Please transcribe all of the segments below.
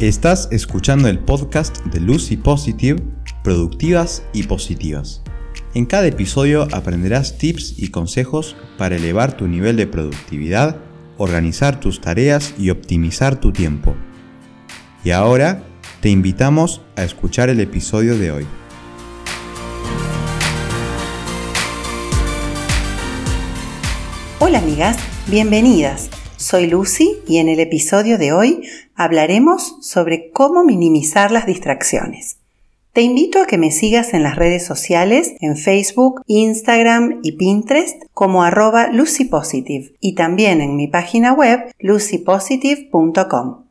Estás escuchando el podcast de Lucy Positive, Productivas y Positivas. En cada episodio aprenderás tips y consejos para elevar tu nivel de productividad, organizar tus tareas y optimizar tu tiempo. Y ahora te invitamos a escuchar el episodio de hoy. Hola amigas, bienvenidas. Soy Lucy y en el episodio de hoy hablaremos sobre cómo minimizar las distracciones. Te invito a que me sigas en las redes sociales, en Facebook, Instagram y Pinterest como arroba lucypositive y también en mi página web lucypositive.com.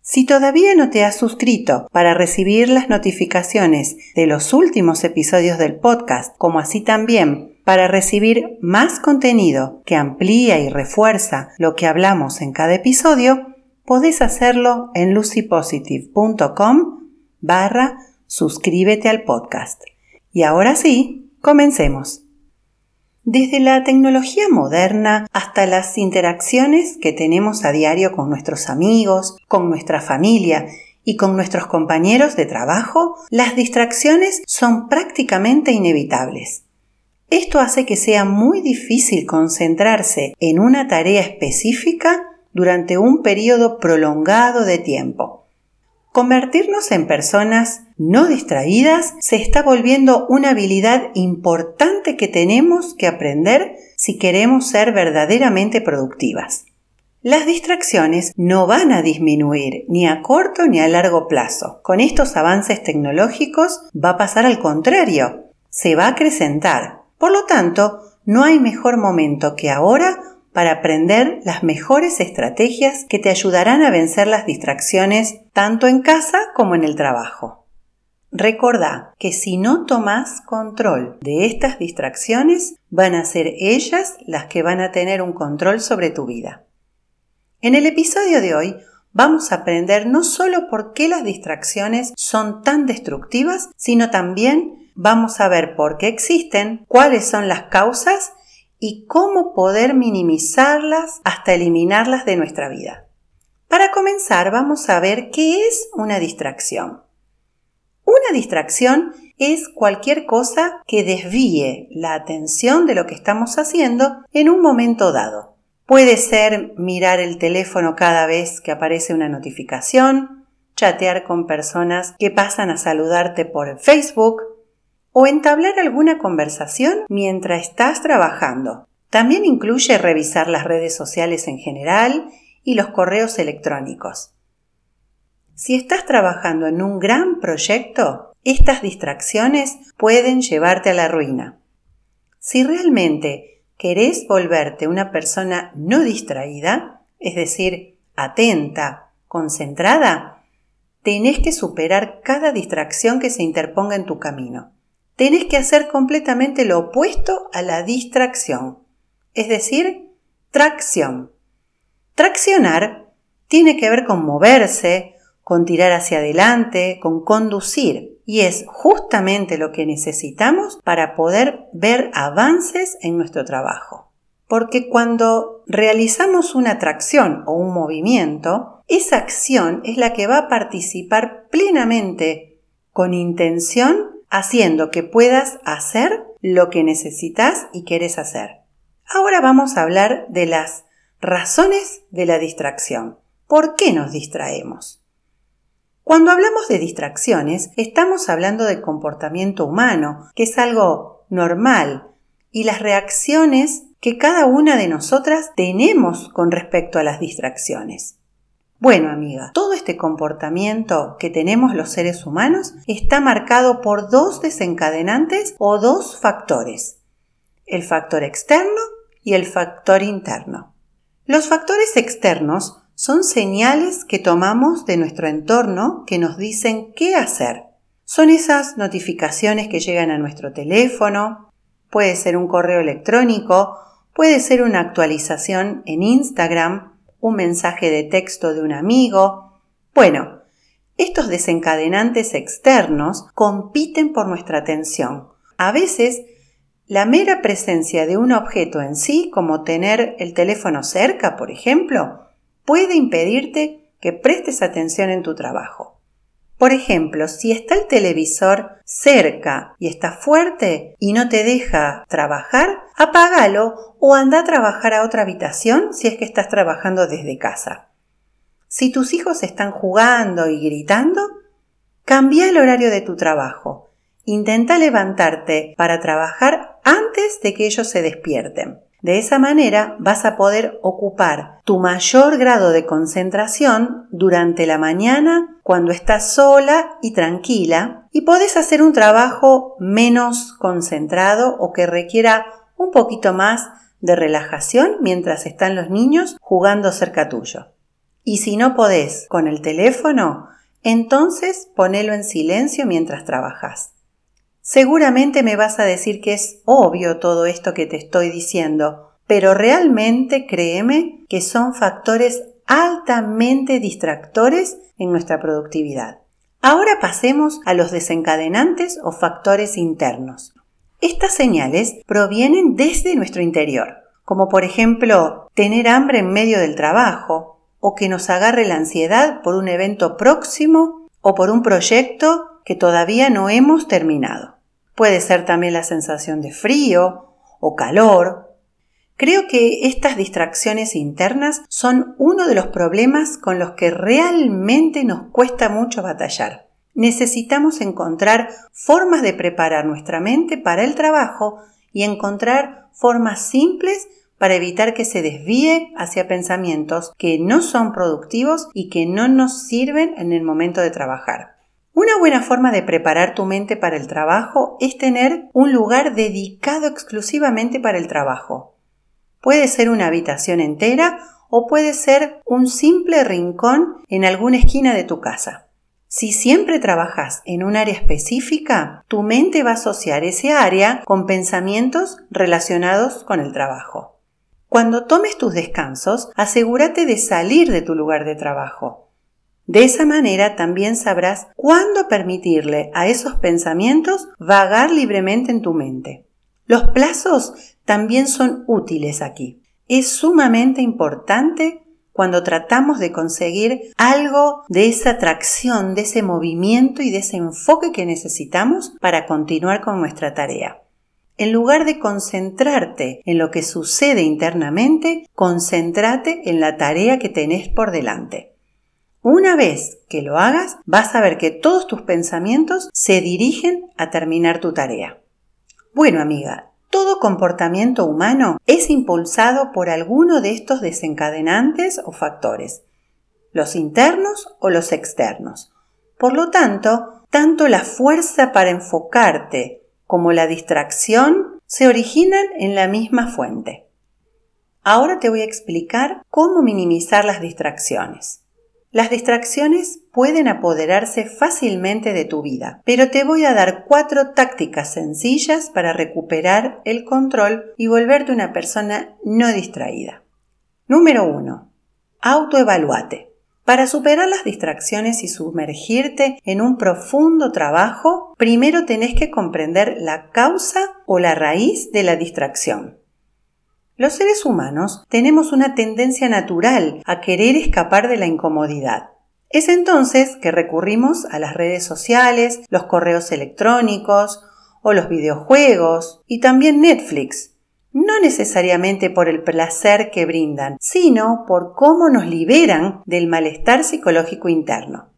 Si todavía no te has suscrito para recibir las notificaciones de los últimos episodios del podcast, como así también para recibir más contenido que amplía y refuerza lo que hablamos en cada episodio, podés hacerlo en lucypositive.com barra suscríbete al podcast. Y ahora sí, comencemos. Desde la tecnología moderna hasta las interacciones que tenemos a diario con nuestros amigos, con nuestra familia y con nuestros compañeros de trabajo, las distracciones son prácticamente inevitables. Esto hace que sea muy difícil concentrarse en una tarea específica durante un periodo prolongado de tiempo. Convertirnos en personas no distraídas se está volviendo una habilidad importante que tenemos que aprender si queremos ser verdaderamente productivas. Las distracciones no van a disminuir ni a corto ni a largo plazo. Con estos avances tecnológicos va a pasar al contrario, se va a acrecentar. Por lo tanto, no hay mejor momento que ahora para aprender las mejores estrategias que te ayudarán a vencer las distracciones tanto en casa como en el trabajo. Recordá que si no tomas control de estas distracciones, van a ser ellas las que van a tener un control sobre tu vida. En el episodio de hoy vamos a aprender no solo por qué las distracciones son tan destructivas, sino también vamos a ver por qué existen, cuáles son las causas y cómo poder minimizarlas hasta eliminarlas de nuestra vida. Para comenzar, vamos a ver qué es una distracción. Una distracción es cualquier cosa que desvíe la atención de lo que estamos haciendo en un momento dado. Puede ser mirar el teléfono cada vez que aparece una notificación, chatear con personas que pasan a saludarte por Facebook, o entablar alguna conversación mientras estás trabajando. También incluye revisar las redes sociales en general y los correos electrónicos. Si estás trabajando en un gran proyecto, estas distracciones pueden llevarte a la ruina. Si realmente querés volverte una persona no distraída, es decir, atenta, concentrada, tenés que superar cada distracción que se interponga en tu camino tenés que hacer completamente lo opuesto a la distracción, es decir, tracción. Traccionar tiene que ver con moverse, con tirar hacia adelante, con conducir, y es justamente lo que necesitamos para poder ver avances en nuestro trabajo. Porque cuando realizamos una tracción o un movimiento, esa acción es la que va a participar plenamente con intención haciendo que puedas hacer lo que necesitas y quieres hacer. Ahora vamos a hablar de las razones de la distracción. ¿Por qué nos distraemos? Cuando hablamos de distracciones, estamos hablando de comportamiento humano, que es algo normal, y las reacciones que cada una de nosotras tenemos con respecto a las distracciones. Bueno, amiga, todo este comportamiento que tenemos los seres humanos está marcado por dos desencadenantes o dos factores, el factor externo y el factor interno. Los factores externos son señales que tomamos de nuestro entorno que nos dicen qué hacer. Son esas notificaciones que llegan a nuestro teléfono, puede ser un correo electrónico, puede ser una actualización en Instagram, un mensaje de texto de un amigo. Bueno, estos desencadenantes externos compiten por nuestra atención. A veces, la mera presencia de un objeto en sí, como tener el teléfono cerca, por ejemplo, puede impedirte que prestes atención en tu trabajo. Por ejemplo, si está el televisor cerca y está fuerte y no te deja trabajar, apágalo o anda a trabajar a otra habitación si es que estás trabajando desde casa. Si tus hijos están jugando y gritando, cambia el horario de tu trabajo. Intenta levantarte para trabajar antes de que ellos se despierten. De esa manera vas a poder ocupar tu mayor grado de concentración durante la mañana cuando estás sola y tranquila y podés hacer un trabajo menos concentrado o que requiera un poquito más de relajación mientras están los niños jugando cerca tuyo. Y si no podés con el teléfono, entonces ponelo en silencio mientras trabajas. Seguramente me vas a decir que es obvio todo esto que te estoy diciendo, pero realmente créeme que son factores altamente distractores en nuestra productividad. Ahora pasemos a los desencadenantes o factores internos. Estas señales provienen desde nuestro interior, como por ejemplo tener hambre en medio del trabajo, o que nos agarre la ansiedad por un evento próximo o por un proyecto que todavía no hemos terminado. Puede ser también la sensación de frío o calor. Creo que estas distracciones internas son uno de los problemas con los que realmente nos cuesta mucho batallar. Necesitamos encontrar formas de preparar nuestra mente para el trabajo y encontrar formas simples para evitar que se desvíe hacia pensamientos que no son productivos y que no nos sirven en el momento de trabajar. Una buena forma de preparar tu mente para el trabajo es tener un lugar dedicado exclusivamente para el trabajo. Puede ser una habitación entera o puede ser un simple rincón en alguna esquina de tu casa. Si siempre trabajas en un área específica, tu mente va a asociar ese área con pensamientos relacionados con el trabajo. Cuando tomes tus descansos, asegúrate de salir de tu lugar de trabajo. De esa manera también sabrás cuándo permitirle a esos pensamientos vagar libremente en tu mente. Los plazos también son útiles aquí. Es sumamente importante cuando tratamos de conseguir algo de esa atracción, de ese movimiento y de ese enfoque que necesitamos para continuar con nuestra tarea. En lugar de concentrarte en lo que sucede internamente, concéntrate en la tarea que tenés por delante. Una vez que lo hagas, vas a ver que todos tus pensamientos se dirigen a terminar tu tarea. Bueno, amiga, todo comportamiento humano es impulsado por alguno de estos desencadenantes o factores, los internos o los externos. Por lo tanto, tanto la fuerza para enfocarte como la distracción se originan en la misma fuente. Ahora te voy a explicar cómo minimizar las distracciones. Las distracciones pueden apoderarse fácilmente de tu vida, pero te voy a dar cuatro tácticas sencillas para recuperar el control y volverte una persona no distraída. Número 1. Autoevalúate. Para superar las distracciones y sumergirte en un profundo trabajo, primero tenés que comprender la causa o la raíz de la distracción. Los seres humanos tenemos una tendencia natural a querer escapar de la incomodidad. Es entonces que recurrimos a las redes sociales, los correos electrónicos o los videojuegos y también Netflix, no necesariamente por el placer que brindan, sino por cómo nos liberan del malestar psicológico interno.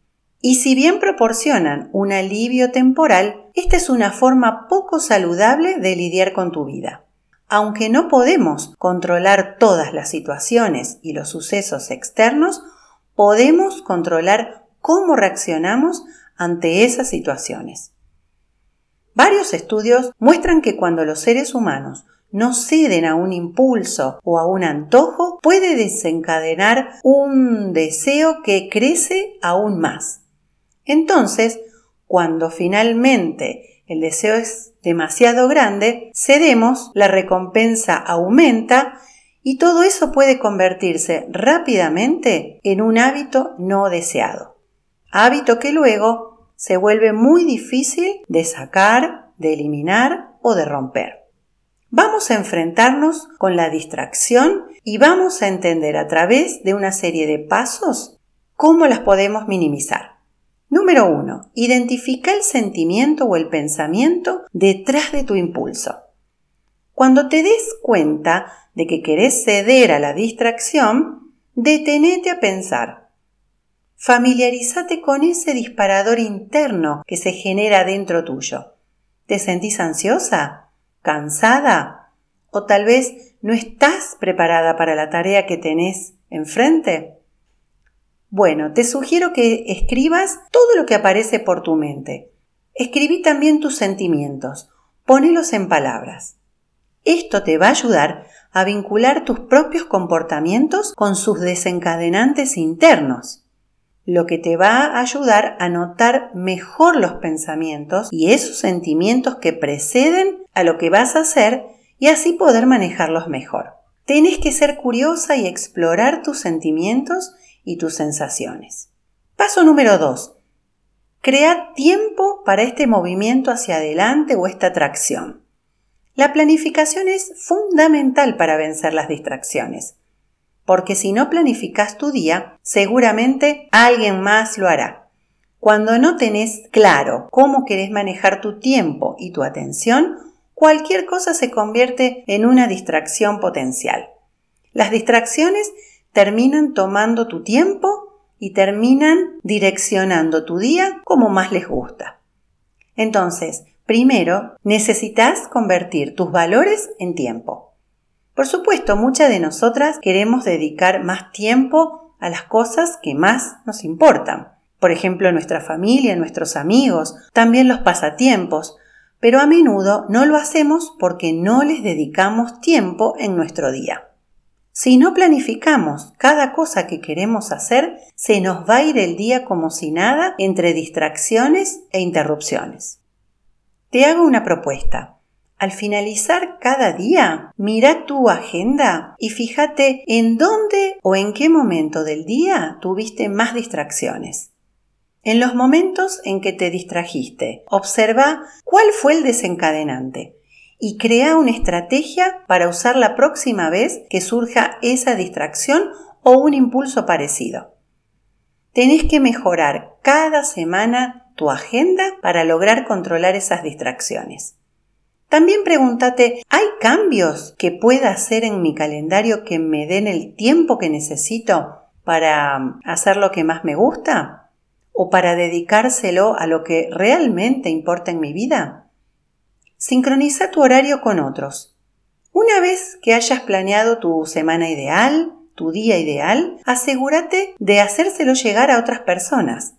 Y si bien proporcionan un alivio temporal, esta es una forma poco saludable de lidiar con tu vida. Aunque no podemos controlar todas las situaciones y los sucesos externos, podemos controlar cómo reaccionamos ante esas situaciones. Varios estudios muestran que cuando los seres humanos no ceden a un impulso o a un antojo, puede desencadenar un deseo que crece aún más. Entonces, cuando finalmente el deseo es demasiado grande, cedemos, la recompensa aumenta y todo eso puede convertirse rápidamente en un hábito no deseado. Hábito que luego se vuelve muy difícil de sacar, de eliminar o de romper. Vamos a enfrentarnos con la distracción y vamos a entender a través de una serie de pasos ¿Cómo las podemos minimizar? Número 1. Identifica el sentimiento o el pensamiento detrás de tu impulso. Cuando te des cuenta de que querés ceder a la distracción, detenete a pensar. Familiarízate con ese disparador interno que se genera dentro tuyo. ¿Te sentís ansiosa? ¿Cansada? ¿O tal vez no estás preparada para la tarea que tenés enfrente? Bueno, te sugiero que escribas todo lo que aparece por tu mente. Escribí también tus sentimientos. Ponelos en palabras. Esto te va a ayudar a vincular tus propios comportamientos con sus desencadenantes internos, lo que te va a ayudar a notar mejor los pensamientos y esos sentimientos que preceden a lo que vas a hacer y así poder manejarlos mejor. Tienes que ser curiosa y explorar tus sentimientos y tus sensaciones. Paso número 2. Crea tiempo para este movimiento hacia adelante o esta atracción. La planificación es fundamental para vencer las distracciones, porque si no planificas tu día, seguramente alguien más lo hará. Cuando no tenés claro cómo querés manejar tu tiempo y tu atención, cualquier cosa se convierte en una distracción potencial. Las distracciones terminan tomando tu tiempo y terminan direccionando tu día como más les gusta. Entonces, primero, necesitas convertir tus valores en tiempo. Por supuesto, muchas de nosotras queremos dedicar más tiempo a las cosas que más nos importan. Por ejemplo, nuestra familia, nuestros amigos, también los pasatiempos, pero a menudo no lo hacemos porque no les dedicamos tiempo en nuestro día. Si no planificamos cada cosa que queremos hacer, se nos va a ir el día como si nada entre distracciones e interrupciones. Te hago una propuesta. Al finalizar cada día, mira tu agenda y fíjate en dónde o en qué momento del día tuviste más distracciones. En los momentos en que te distrajiste, observa cuál fue el desencadenante y crea una estrategia para usar la próxima vez que surja esa distracción o un impulso parecido. Tenés que mejorar cada semana tu agenda para lograr controlar esas distracciones. También pregúntate, ¿hay cambios que pueda hacer en mi calendario que me den el tiempo que necesito para hacer lo que más me gusta? ¿O para dedicárselo a lo que realmente importa en mi vida? Sincroniza tu horario con otros. Una vez que hayas planeado tu semana ideal, tu día ideal, asegúrate de hacérselo llegar a otras personas.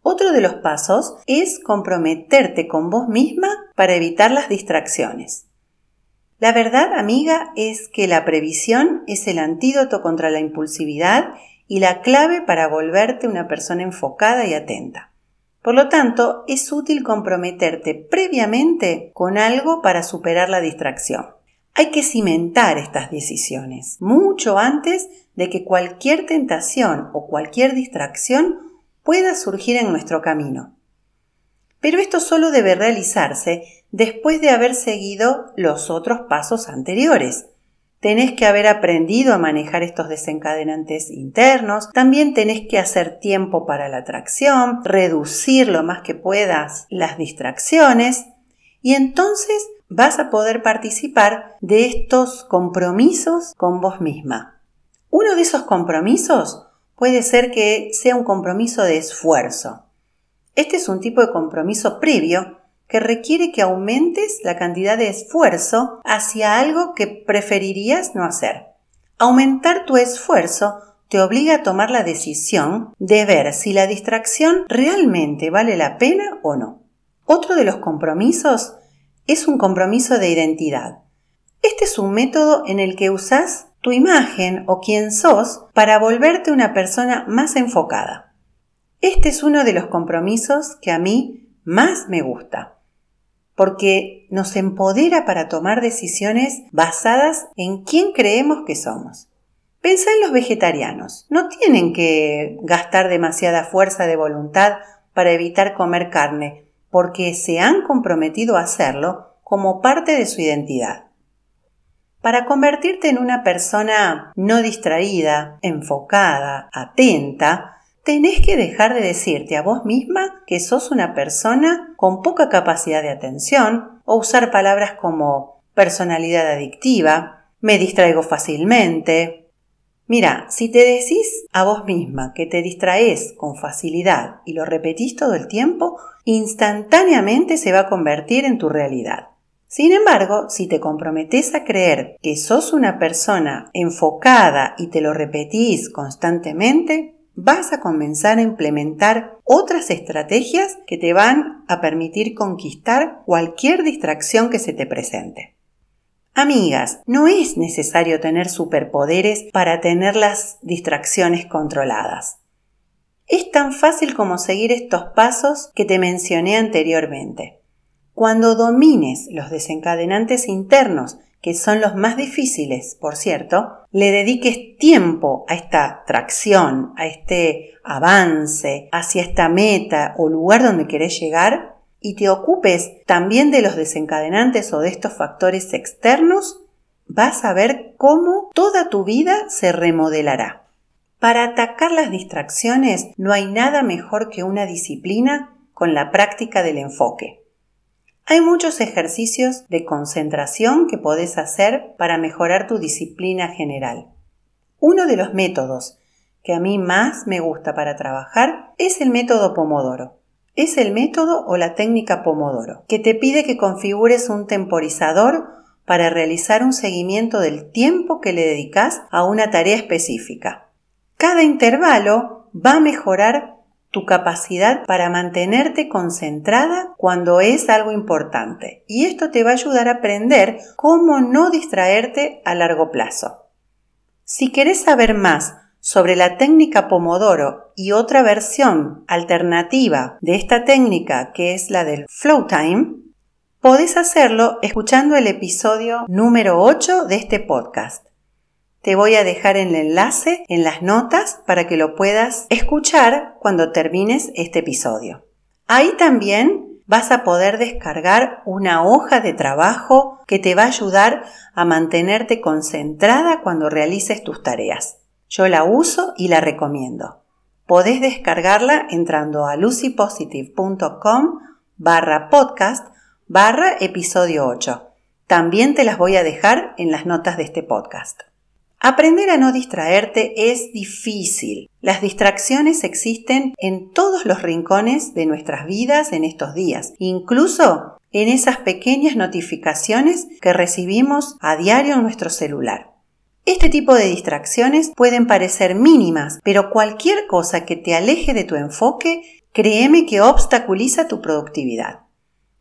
Otro de los pasos es comprometerte con vos misma para evitar las distracciones. La verdad, amiga, es que la previsión es el antídoto contra la impulsividad y la clave para volverte una persona enfocada y atenta. Por lo tanto, es útil comprometerte previamente con algo para superar la distracción. Hay que cimentar estas decisiones mucho antes de que cualquier tentación o cualquier distracción pueda surgir en nuestro camino. Pero esto solo debe realizarse después de haber seguido los otros pasos anteriores, tenés que haber aprendido a manejar estos desencadenantes internos, también tenés que hacer tiempo para la atracción, reducir lo más que puedas las distracciones y entonces vas a poder participar de estos compromisos con vos misma. Uno de esos compromisos puede ser que sea un compromiso de esfuerzo. Este es un tipo de compromiso previo que requiere que aumentes la cantidad de esfuerzo hacia algo que preferirías no hacer. Aumentar tu esfuerzo te obliga a tomar la decisión de ver si la distracción realmente vale la pena o no. Otro de los compromisos es un compromiso de identidad. Este es un método en el que usas tu imagen o quién sos para volverte una persona más enfocada. Este es uno de los compromisos que a mí más me gusta porque nos empodera para tomar decisiones basadas en quién creemos que somos. Pensá en los vegetarianos. No tienen que gastar demasiada fuerza de voluntad para evitar comer carne, porque se han comprometido a hacerlo como parte de su identidad. Para convertirte en una persona no distraída, enfocada, atenta, tenés que dejar de decirte a vos misma que sos una persona con poca capacidad de atención o usar palabras como personalidad adictiva, me distraigo fácilmente. Mira, si te decís a vos misma que te distraes con facilidad y lo repetís todo el tiempo, instantáneamente se va a convertir en tu realidad. Sin embargo, si te comprometes a creer que sos una persona enfocada y te lo repetís constantemente, vas a comenzar a implementar otras estrategias que te van a permitir conquistar cualquier distracción que se te presente. Amigas, no es necesario tener superpoderes para tener las distracciones controladas. Es tan fácil como seguir estos pasos que te mencioné anteriormente. Cuando domines los desencadenantes internos que son los más difíciles, por cierto, le dediques tiempo a esta tracción, a este avance, hacia esta meta o lugar donde querés llegar, y te ocupes también de los desencadenantes o de estos factores externos, vas a ver cómo toda tu vida se remodelará. Para atacar las distracciones no hay nada mejor que una disciplina con la práctica del enfoque. Hay muchos ejercicios de concentración que podés hacer para mejorar tu disciplina general. Uno de los métodos que a mí más me gusta para trabajar es el método Pomodoro. Es el método o la técnica Pomodoro, que te pide que configures un temporizador para realizar un seguimiento del tiempo que le dedicas a una tarea específica. Cada intervalo va a mejorar tu capacidad para mantenerte concentrada cuando es algo importante. Y esto te va a ayudar a aprender cómo no distraerte a largo plazo. Si querés saber más sobre la técnica Pomodoro y otra versión alternativa de esta técnica que es la del Flow Time, podés hacerlo escuchando el episodio número 8 de este podcast. Te voy a dejar el enlace en las notas para que lo puedas escuchar cuando termines este episodio. Ahí también vas a poder descargar una hoja de trabajo que te va a ayudar a mantenerte concentrada cuando realices tus tareas. Yo la uso y la recomiendo. Podés descargarla entrando a lucypositive.com barra podcast barra episodio 8. También te las voy a dejar en las notas de este podcast. Aprender a no distraerte es difícil. Las distracciones existen en todos los rincones de nuestras vidas en estos días, incluso en esas pequeñas notificaciones que recibimos a diario en nuestro celular. Este tipo de distracciones pueden parecer mínimas, pero cualquier cosa que te aleje de tu enfoque, créeme que obstaculiza tu productividad.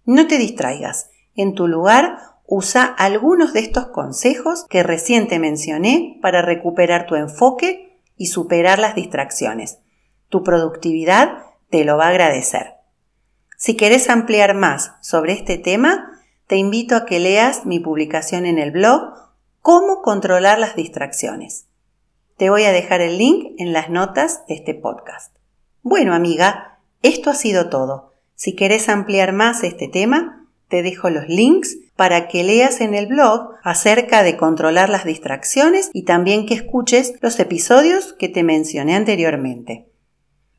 No te distraigas. En tu lugar, Usa algunos de estos consejos que recién te mencioné para recuperar tu enfoque y superar las distracciones. Tu productividad te lo va a agradecer. Si quieres ampliar más sobre este tema, te invito a que leas mi publicación en el blog Cómo controlar las distracciones. Te voy a dejar el link en las notas de este podcast. Bueno, amiga, esto ha sido todo. Si quieres ampliar más este tema, te dejo los links para que leas en el blog acerca de controlar las distracciones y también que escuches los episodios que te mencioné anteriormente.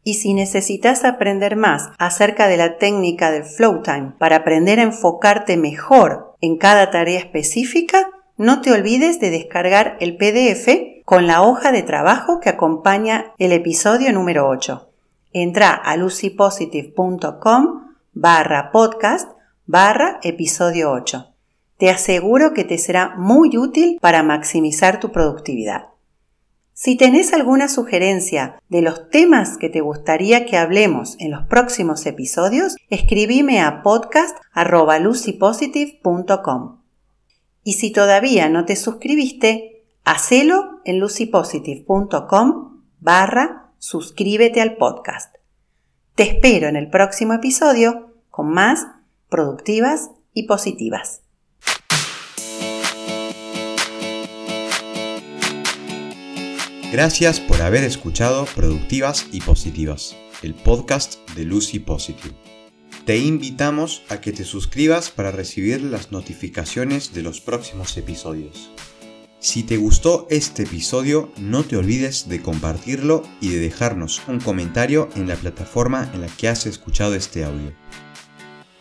Y si necesitas aprender más acerca de la técnica del flow time para aprender a enfocarte mejor en cada tarea específica, no te olvides de descargar el PDF con la hoja de trabajo que acompaña el episodio número 8. Entra a lucypositive.com barra podcast barra episodio 8. Te aseguro que te será muy útil para maximizar tu productividad. Si tenés alguna sugerencia de los temas que te gustaría que hablemos en los próximos episodios, escribime a podcast.lucypositive.com. Y si todavía no te suscribiste, hacelo en lucypositive.com barra suscríbete al podcast. Te espero en el próximo episodio con más productivas y positivas. Gracias por haber escuchado Productivas y Positivas, el podcast de Lucy Positive. Te invitamos a que te suscribas para recibir las notificaciones de los próximos episodios. Si te gustó este episodio, no te olvides de compartirlo y de dejarnos un comentario en la plataforma en la que has escuchado este audio.